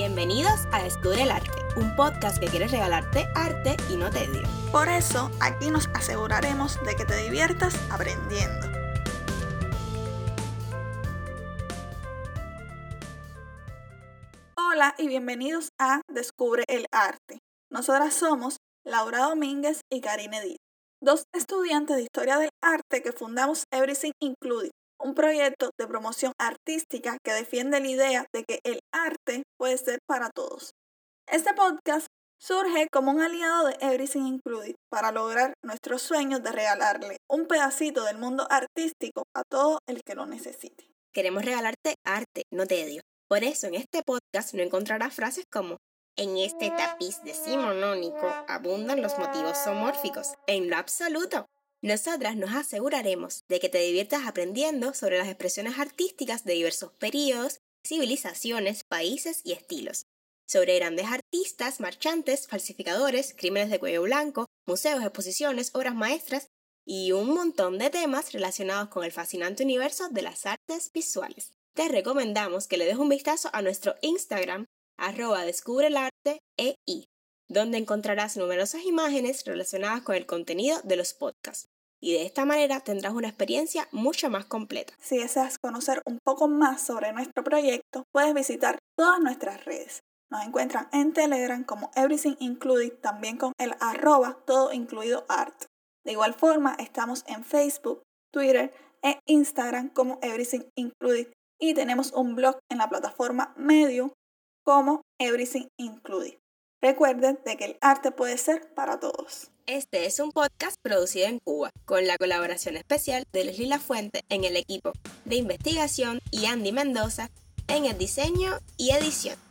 Bienvenidos a Descubre el Arte, un podcast que quiere regalarte arte y no tedio. Por eso, aquí nos aseguraremos de que te diviertas aprendiendo. Hola y bienvenidos a Descubre el Arte. Nosotras somos Laura Domínguez y Karine Edith, dos estudiantes de Historia del Arte que fundamos Everything Included, un proyecto de promoción artística que defiende la idea de que el arte puede ser para todos. Este podcast surge como un aliado de Everything Included para lograr nuestros sueños de regalarle un pedacito del mundo artístico a todo el que lo necesite. Queremos regalarte arte, no tedio. Por eso en este podcast no encontrarás frases como en este tapiz decimonónico abundan los motivos zoomórficos. En lo absoluto. Nosotras nos aseguraremos de que te diviertas aprendiendo sobre las expresiones artísticas de diversos periodos, civilizaciones, países y estilos, sobre grandes artistas, marchantes, falsificadores, crímenes de cuello blanco, museos, exposiciones, obras maestras y un montón de temas relacionados con el fascinante universo de las artes visuales. Te recomendamos que le des un vistazo a nuestro Instagram, arroba descubreelarte.ei, donde encontrarás numerosas imágenes relacionadas con el contenido de los podcasts. Y de esta manera tendrás una experiencia mucho más completa. Si deseas conocer un poco más sobre nuestro proyecto, puedes visitar todas nuestras redes. Nos encuentran en Telegram como Everything Included, también con el arroba todo incluido art. De igual forma, estamos en Facebook, Twitter e Instagram como Everything Included y tenemos un blog en la plataforma Medium como Everything Included. Recuerden de que el arte puede ser para todos. Este es un podcast producido en Cuba, con la colaboración especial de Leslie Lafuente en el equipo de investigación y Andy Mendoza en el diseño y edición.